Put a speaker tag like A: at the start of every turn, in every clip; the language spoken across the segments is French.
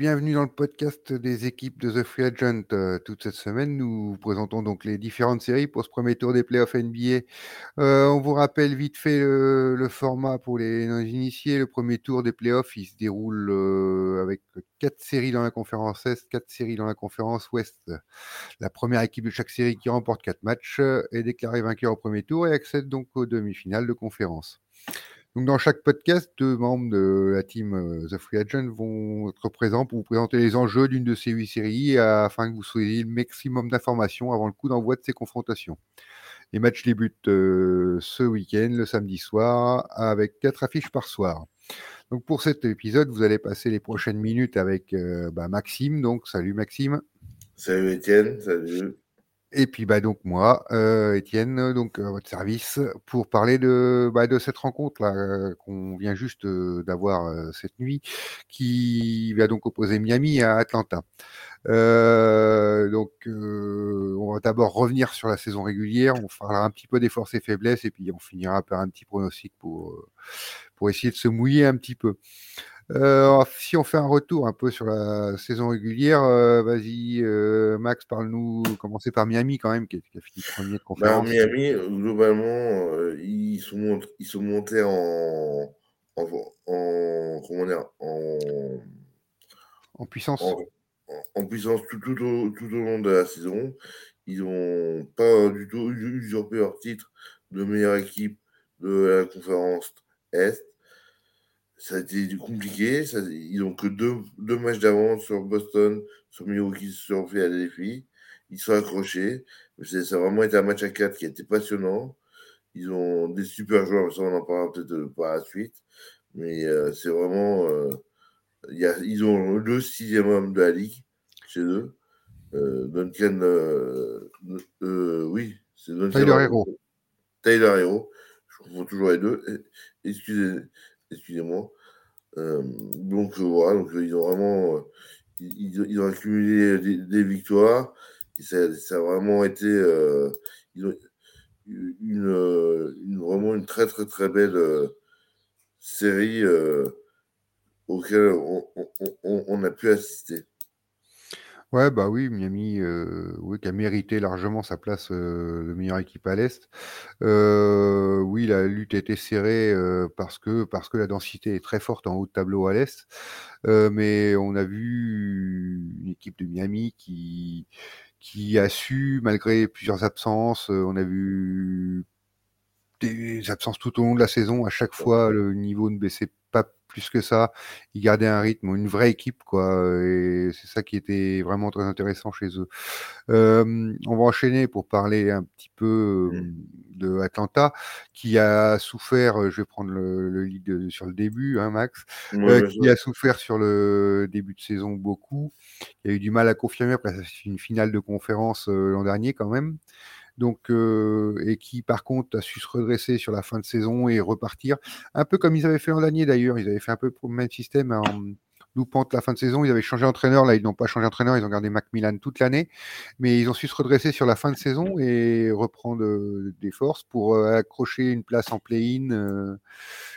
A: bienvenue dans le podcast des équipes de The Free Agent. Euh, toute cette semaine, nous vous présentons donc les différentes séries pour ce premier tour des playoffs NBA. Euh, on vous rappelle vite fait le, format pour les non-initiés. Le premier tour des playoffs, il se déroule euh, avec quatre séries dans la conférence Est, quatre séries dans la conférence Ouest. La première équipe de chaque série qui remporte quatre matchs est déclarée vainqueur au premier tour et accède donc aux demi-finales de conférence. Donc, dans chaque podcast, deux membres de la team euh, The Free Agent vont être présents pour vous présenter les enjeux d'une de ces huit séries afin que vous soyez le maximum d'informations avant le coup d'envoi de ces confrontations. Les matchs débutent euh, ce week-end, le samedi soir, avec quatre affiches par soir. Donc pour cet épisode, vous allez passer les prochaines minutes avec euh, bah, Maxime. Donc salut Maxime.
B: Salut Étienne, salut.
A: Et puis bah donc moi, euh, Étienne, donc à votre service pour parler de, bah, de cette rencontre là euh, qu'on vient juste euh, d'avoir cette nuit, qui va donc opposer Miami à Atlanta. donc on va d'abord revenir sur la saison régulière, on parlera un petit peu des forces et faiblesses et puis on finira par un petit pronostic pour pour essayer de se mouiller un petit peu. Euh, si on fait un retour un peu sur la saison régulière, euh, vas-y, euh, Max, parle-nous, commencer par Miami quand même, qui, a fini premier de
B: bah,
A: conférence.
B: Miami, globalement, ils, sont ils sont montés en, en, comment dire, en,
A: en puissance.
B: En, puissance tout, tout, au, tout, au, long de la saison. Ils n'ont pas du tout usurpé leur titre de meilleure équipe de la conférence Est ça a été compliqué. ils n'ont que deux, deux matchs d'avance sur Boston, sur Milwaukee, sur Philadelphie. Ils sont accrochés. Ça a vraiment été un match à quatre qui a été passionnant. Ils ont des super joueurs, ça on en parlera peut-être par la suite. Mais euh, c'est vraiment. Euh, y a, ils ont le sixième homme de la ligue chez eux. Euh, Duncan. oui,
A: c'est Duncan. Tyler Hero.
B: Tyler Hero. Je confonds toujours les deux. Excusez, excusez-moi. Euh, donc euh, voilà, donc, ils ont vraiment ils, ont accumulé des, victoires. Et ça, a vraiment été une, une, vraiment une très très très belle série auquel on, a pu assister.
A: Ouais, bah oui, Miami, euh, oui, qui a mérité largement sa place euh, de meilleure équipe à l'Est. Euh, oui, la lutte été serrée parce que parce que la densité est très forte en haut de tableau à l'Est. mais on a vu une équipe de Miami qui qui a su, malgré plusieurs absences, on a vu des absences tout au long de la saison. À chaque fois, le niveau ne baissait pas plus que ça. Ils gardaient un rythme, une vraie équipe, quoi. Et c'est ça qui était vraiment très intéressant chez eux. on va enchaîner pour parler un petit peu mmh. de Atlanta, qui a souffert. Je vais prendre le, lead sur le début, hein, Max, qui a souffert sur le début de saison beaucoup. Il a eu du mal à confirmer après une finale de conférence l'an dernier quand même donc euh, et qui par contre a su se redresser sur la fin de saison et repartir, un peu comme ils avaient fait l'an dernier d'ailleurs, ils avaient fait un peu le même système en loupant la fin de saison, ils avaient changé d'entraîneur, là ils n'ont pas changé d'entraîneur, ils ont gardé Macmillan toute l'année, mais ils ont su se redresser sur la fin de saison et reprendre euh, des forces pour euh, accrocher une place en play-in,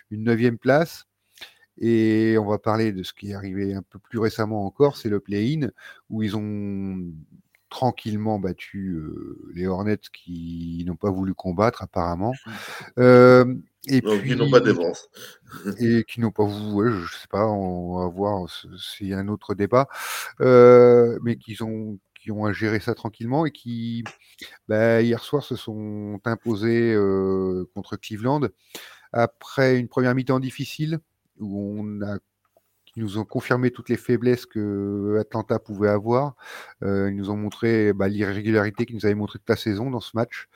A: une neuvième place. Et on va parler de ce qui est arrivé un peu plus récemment encore, c'est le play-in, où ils ont tranquillement battu les Hornets qui n'ont pas voulu combattre apparemment.
B: et puis, qui n'ont pas défense.
A: et qui n'ont pas voulu, je sais pas, on va voir, c'est un autre débat, mais qui ont qui ont géré ça tranquillement et qui, bah, hier soir, se sont imposés contre Cleveland après une première mi-temps difficile où on a ils nous ont confirmé toutes les faiblesses que Atlanta pouvait avoir. Euh, ils nous ont montré bah, l'irrégularité qu'ils nous avaient montré toute la saison dans ce match.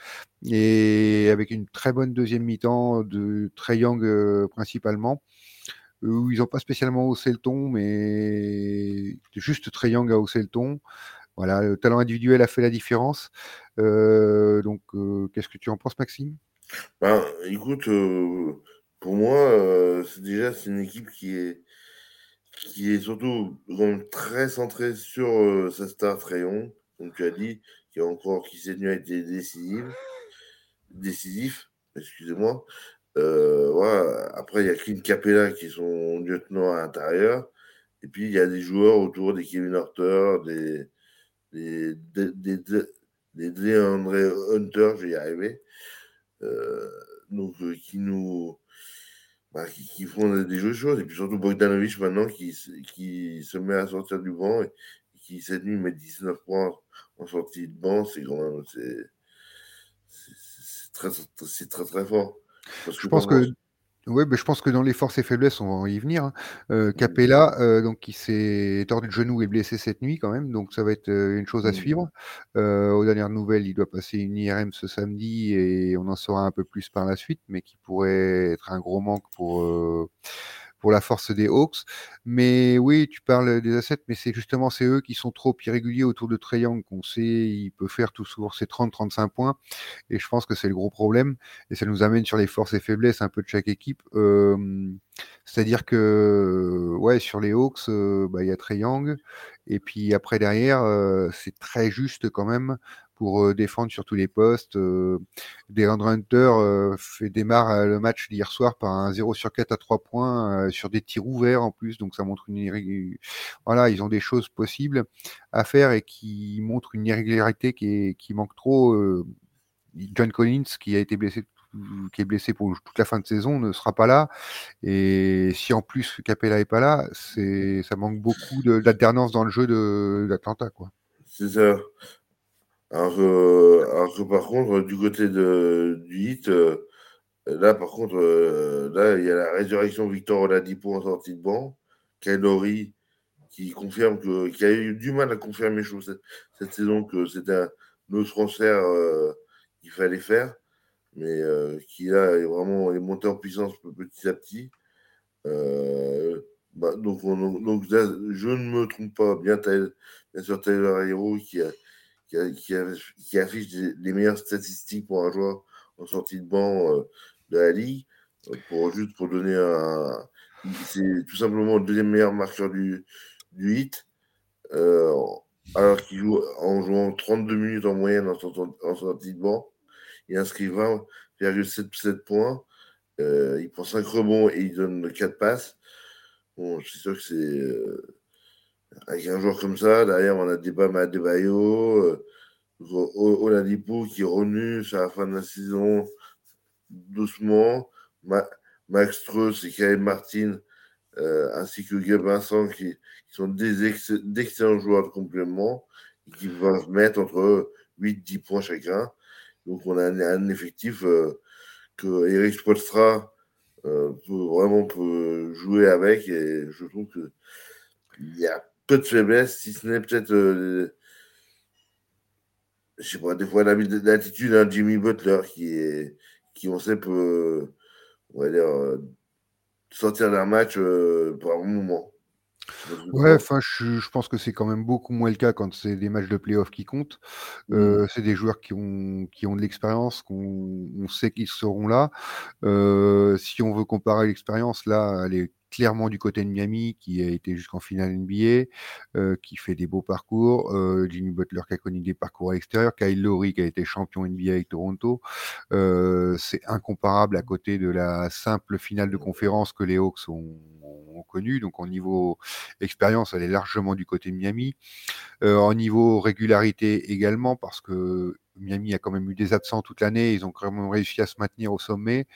A: Et avec une très bonne deuxième mi-temps de Trey Young euh, principalement, où ils n'ont pas spécialement haussé le ton, mais juste Trey Young a haussé le ton. Voilà, le talent individuel a fait la différence. Euh, donc, qu'est-ce que tu en penses, Maxime?
B: Ben, Écoute, pour moi, déjà c'est une équipe qui est qui est surtout très centré sur euh, sa star Trayon, comme tu as dit, qui a encore qui cette nuit a été décisif, décisif, excusez-moi. Euh, voilà. Après, il y a Clint Capella qui est son lieutenant à l'intérieur. Et puis, il y a des joueurs autour, des Kevin Hunter, des, des, des, des, des Hunter, je vais y arriver, euh, donc, euh, qui nous. Bah, qui, font des jeux choses. Et puis surtout Bogdanovic maintenant qui, qui se met à sortir du banc et qui cette nuit met 19 points en sortie de banc, c'est quand même. C'est très, très, très fort.
A: je pense que oui, bah, je pense que dans les forces et faiblesses, on va y venir. Hein. Euh, Capella, euh, donc qui s'est tordu le genou et blessé cette nuit quand même, donc ça va être euh, une chose à mmh. suivre. aux dernières nouvelles, il doit passer une IRM ce samedi et on en saura un peu plus par la suite, mais qui pourrait être un gros manque pour pour la force des Hawks. Mais oui, tu parles des assets, mais c'est justement c'est eux qui sont trop irréguliers autour de Triangle qu'on sait il peut faire toujours ses 30-35 points. Et je pense que c'est le gros problème. Et ça nous amène sur les forces et faiblesses un peu de chaque équipe. c'est-à-dire que ouais, sur les Hawks, bah, il y a Triangle. Et puis après derrière, c'est très juste quand même pour défendre sur tous les postes. Euh, Hunter fait, démarre le match d'hier soir par un 0 sur 4 à 3 points sur des tirs ouverts en plus, donc ça montre une voilà, ils ont des choses possibles à faire et qui montrent une irrégularité qui, qui manque trop. John Collins qui a été blessé qui est blessé pour toute la fin de saison ne sera pas là. Et si en plus Capella est pas là, c'est ça manque beaucoup d'alternance dans le jeu d'Atlanta, quoi.
B: C'est ça. Alors que, par contre, du côté de, du hit, euh, là, par contre, euh, là, il y a la résurrection Victor Oladipo en sortie de banc, Kailori qui confirme que, qui a eu du mal à confirmer cette, cette saison que c'était un autre transfert euh, qu'il fallait faire, mais qui là est vraiment est monté en puissance petit à petit. Bah, donc, donc je ne me trompe pas, bien, bien sûr Taylor Hero qui a qui, affiche les meilleures statistiques pour un joueur en sortie de banc euh, de la ligue. Euh, pour, juste pour donner un. C'est tout simplement le deuxième meilleur marqueur du, du hit. Euh, alors qu'il joue en jouant 32 minutes en moyenne en, sortie de banc. Il inscrit 20,77 points. il prend 5 rebonds et il donne 4 passes. Bon, je suis sûr que c'est avec un joueur comme ça, derrière, on a Deba Madebayo, euh, Oladipo qui est sur la fin de la saison doucement, Max Truss et Kyle Martin, euh, ainsi que Gabe Vincent qui, sont d'excellents joueurs de complément et qui peuvent mettre entre 8-10 points chacun. Donc on a un, effectif euh, que Eric Spolstra peut vraiment peut jouer avec et je trouve que il a peu de faiblesse, si ce n'est peut-être, euh, je sais pas, des fois l'attitude d'un Jimmy Butler qui est, qui on sait peut, on va dire, euh, sortir d'un match euh, pour un moment.
A: Ouais, enfin, je, je, pense que c'est quand même beaucoup moins le cas quand c'est des matchs de playoff qui comptent. Mmh. c'est des joueurs qui ont, qui ont de l'expérience, qu'on on sait qu'ils seront là. si on veut comparer l'expérience, là, elle est clairement du côté de Miami, qui a été jusqu'en finale NBA, euh, qui fait des beaux parcours, euh, Jimmy Butler qui a connu des parcours à l'extérieur, Kyle Lowry qui a été champion NBA avec Toronto. Euh, c'est incomparable à côté de la simple finale de conférence que les Hawks ont, ont connue. Donc, au niveau expérience, elle est largement du côté de Miami. en niveau régularité également, parce que Miami a quand même eu des absents toute l'année. Ils ont quand même réussi à se maintenir au sommet.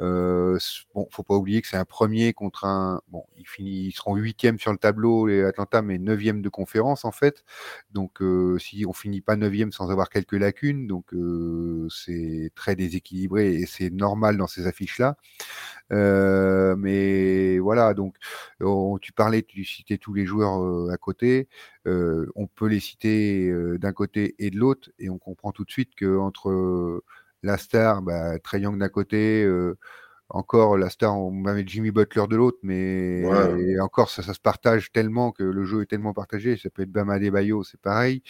A: Euh, bon, faut pas oublier que c'est un premier contre un. Bon, ils, seront huitième sur le tableau, les Atlanta, mais neuvième de conférence en fait. Donc, euh, si on finit pas neuvième sans avoir quelques lacunes, donc euh, c'est très déséquilibré et c'est normal dans ces affiches-là. Euh, mais voilà, donc tu parlais, tu citais tous les joueurs à côté. On peut les citer d'un côté et de l'autre, et on comprend tout de suite que entre la star, bah, Trey Young d'un côté, encore la star, on avait Jimmy Butler de l'autre, mais encore ça, ça, se partage tellement que le jeu est tellement partagé. Ça peut être Bama Bayo, c'est pareil.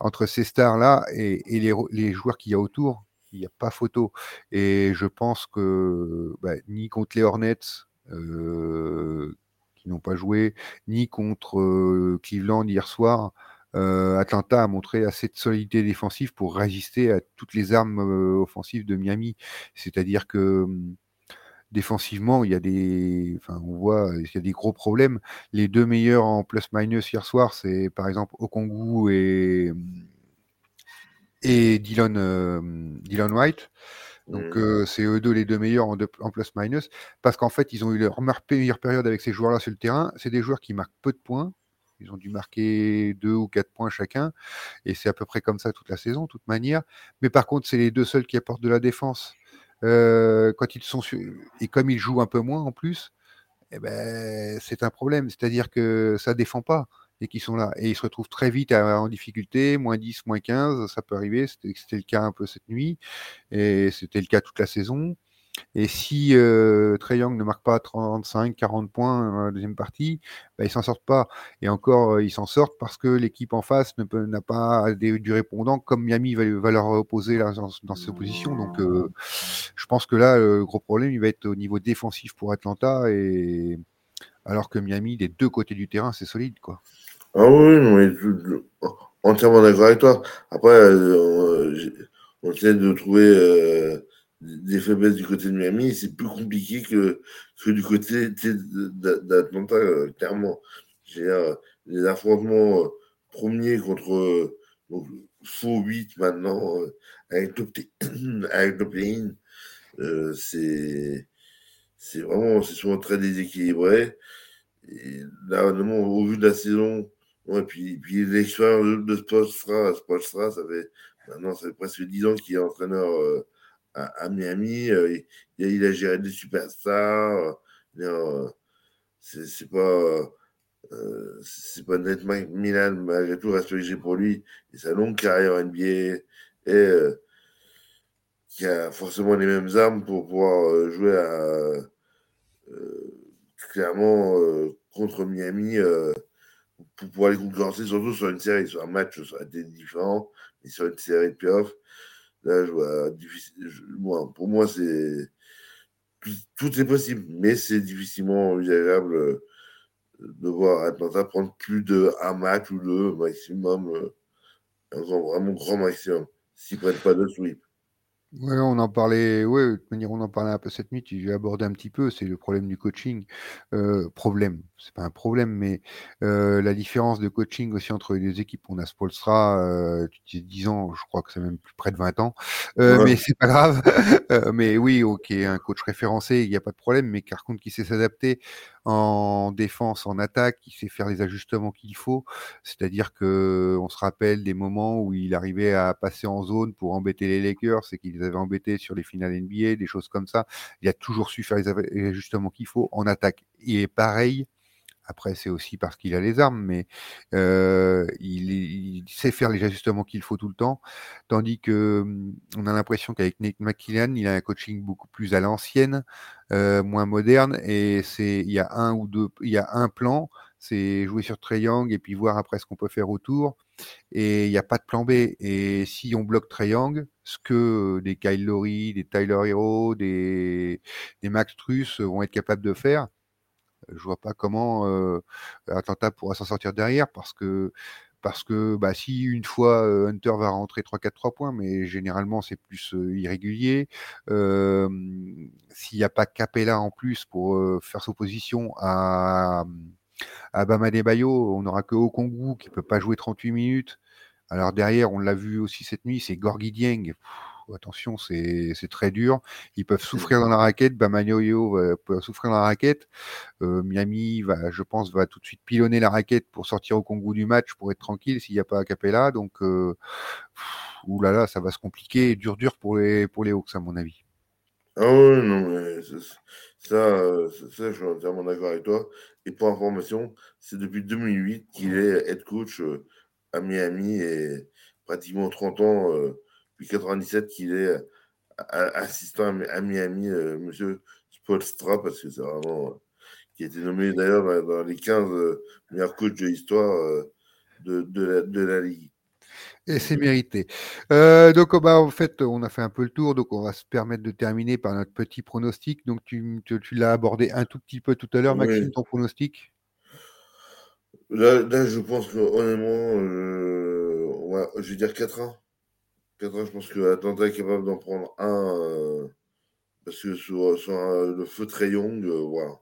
A: entre ces stars là et, les, les, joueurs qu'il y a autour, il n'y a pas photo. Et je pense que bah, ni contre les Hornets, euh, n'ont pas joué, ni contre Cleveland hier soir, Atlanta a montré assez de solidité défensive pour résister à toutes les armes offensives de Miami. C'est-à-dire que hum, défensivement, il y a des, enfin, on voit, il y a des gros problèmes. Les deux meilleurs en plus-minus hier soir, c'est par exemple Okongu et et Dylan, Dylan White. Donc euh, c'est eux deux les deux meilleurs en, en plus-minus, parce qu'en fait ils ont eu leur meilleure période avec ces joueurs-là sur le terrain. C'est des joueurs qui marquent peu de points. Ils ont dû marquer deux ou quatre points chacun, et c'est à peu près comme ça toute la saison, de toute manière. Mais par contre, c'est les deux seuls qui apportent de la défense. Euh, quand ils sont et comme ils jouent un peu moins en plus, eh ben, c'est un problème. C'est-à-dire que ça défend pas et qui sont là. Et ils se retrouvent très vite en difficulté, moins 10, moins 15, ça peut arriver. C'était le cas un peu cette nuit, et c'était le cas toute la saison. Et si euh, Trey Young ne marque pas 35, 40 points dans la deuxième partie, bah, ils s'en sortent pas. Et encore, euh, ils s'en sortent parce que l'équipe en face n'a pas du répondant comme Miami va, leur opposer dans, dans oppositions. Donc, euh, je pense que là, le gros problème, il va être au niveau défensif pour Atlanta. Et alors que Miami, des deux côtés du terrain, c'est solide, quoi.
B: Ah oui, mais entièrement d'accord avec toi. Après, euh, on essaie de trouver euh, des faiblesses du côté de Miami. C'est plus compliqué que, que du côté d'Atlanta, euh, clairement. les affrontements premiers contre faux 8 maintenant, avec le play-in, c'est vraiment, c'est souvent très déséquilibré. Et là, au vu de la saison, Ouais, puis, puis l'expérience de Spolstra, Spolstra, ça fait maintenant ça fait presque 10 ans qu'il est entraîneur euh, à, Miami. Euh, il, il, a géré des superstars. Euh, c'est pas c'est pas Net Milan, malgré tout, respect que j'ai pour lui et sa longue carrière NBA et qui a forcément les mêmes armes pour pouvoir jouer à, clairement contre Miami pour pouvoir les concurrencer, surtout sur une série. Sur un match, ça aurait été différent, mais sur une série de playoffs, là, je vois difficile. moi, pour moi, c'est. Tout est possible, mais c'est difficilement envisageable euh, de voir Atlanta prendre plus de un match ou deux maximum, euh, un vraiment grand maximum, s'ils ne prennent pas de sweep.
A: Ouais, on en parlait, ouais, de toute manière, on en parlait un peu cette nuit, tu l'as abordé un petit peu, c'est le problème du coaching. Euh, problème, c'est pas un problème, mais euh, la différence de coaching aussi entre les équipes. On a Spolstra, euh, tu dis 10 ans, je crois que c'est même plus près de 20 ans, euh, mais c'est pas grave. Euh, mais oui, ok, un coach référencé, il n'y a pas de problème, mais par contre qui sait s'adapter? En défense, en attaque, il sait faire les ajustements qu'il faut. C'est-à-dire que on se rappelle des moments où il arrivait à passer en zone pour embêter les Lakers et qu'ils avaient embêté sur les finales NBA, des choses comme ça. Il a toujours su faire les ajustements qu'il faut en attaque. Il est pareil après, c'est aussi parce qu'il a les armes, mais euh, il, sait faire les ajustements qu'il faut tout le temps. Tandis que hum, on a l'impression qu'avec Nick McKillan, il a un coaching beaucoup plus à l'ancienne, euh, moins moderne, et c'est il y a un ou deux, il y a un plan, c'est jouer sur Triangle et puis voir après ce qu'on peut faire autour. Et il n'y a pas de plan B. Et si on bloque Triangle, ce que des Kyle Lowry, des Tyler Hero, des, des Max Truss vont être capables de faire, je vois pas comment euh, Atlanta pourra s'en sortir derrière parce que parce que bah, si une fois euh, Hunter va rentrer 3-4-3 points, mais généralement c'est plus euh, irrégulier. S'il n'y a pas Capella en plus pour faire sa position à, à Bayo, on n'aura que Okongu qui peut pas jouer 38 minutes. Alors derrière, on l'a vu aussi cette nuit, c'est Gorgui Dieng attention, c'est très dur. Ils peuvent souffrir dans la raquette. Bamagnoyo peut souffrir dans la raquette. Euh, Miami, va, je pense, va tout de suite pilonner la raquette pour sortir au Congo du match pour être tranquille s'il n'y a pas Capella. Donc, euh, oulala, ça va se compliquer. Dur, dur pour les, pour les Hawks, à mon avis.
B: Ah oui, non, mais ça, ça, je suis entièrement d'accord avec toi. Et pour information, c'est depuis 2008 qu'il est head coach euh, à Miami et pratiquement 30 ans depuis 97 qu'il est euh, assistant à Miami, euh, monsieur Spolstra, parce que c'est vraiment. Euh, qui a été nommé d'ailleurs dans, les 15 meilleurs coachs de l'histoire de, de, la, Ligue.
A: Et c'est mérité. donc, oh, bah, en fait, on a fait un peu le tour, donc on va se permettre de terminer par notre petit pronostic. Donc, tu, tu, l'as abordé un tout petit peu tout à l'heure, Maxime, ton pronostic?
B: Là, là, je pense que honnêtement, je vais dire 4 ans. 4 je pense que Atlanta est capable d'en prendre un. Euh, Parce que sur, le feu très young, voilà.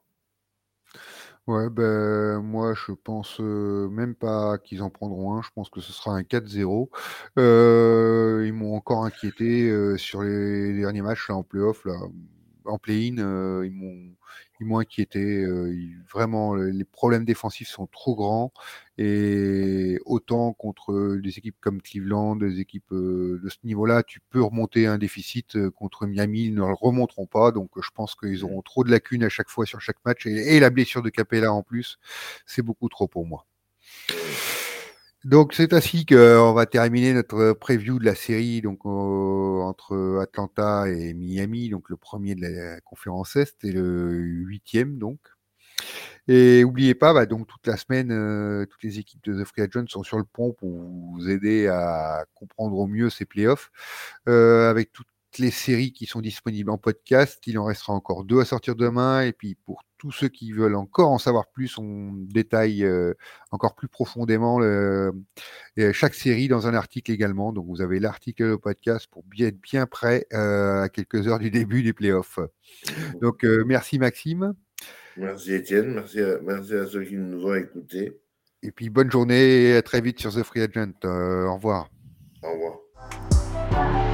A: Ouais, ben, moi, je pense même pas qu'ils en prendront un. Je pense que ce sera un 4-0. ils m'ont encore inquiété sur les, derniers matchs là, en playoff, là, en play-in. ils m'ont ils m'ont inquiété. vraiment, les problèmes défensifs sont trop grands. Et autant contre des équipes comme Cleveland, des équipes de ce niveau-là, tu peux remonter un déficit contre Miami, ils ne le remonteront pas. Donc je pense qu'ils auront trop de lacunes à chaque fois sur chaque match. Et, la blessure de Capella en plus, c'est beaucoup trop pour moi. Donc c'est ainsi qu'on va terminer notre preview de la série donc entre Atlanta et Miami, donc le premier de la conférence Est et le huitième donc. Et n'oubliez pas, bah, donc toute la semaine, euh, toutes les équipes de The Free Agent sont sur le pont pour vous aider à comprendre au mieux ces playoffs, euh, avec toutes les séries qui sont disponibles en podcast. Il en restera encore deux à sortir demain. Et puis pour tous ceux qui veulent encore en savoir plus, on détaille euh, encore plus profondément chaque série dans un article également. Donc vous avez l'article et le podcast pour bien être bien prêt à quelques heures du début des playoffs. Donc merci Maxime.
B: Merci Étienne, merci à, merci à ceux qui nous ont écoutés.
A: Et puis bonne journée et à très vite sur The Free Agent. Euh, au revoir.
B: Au revoir.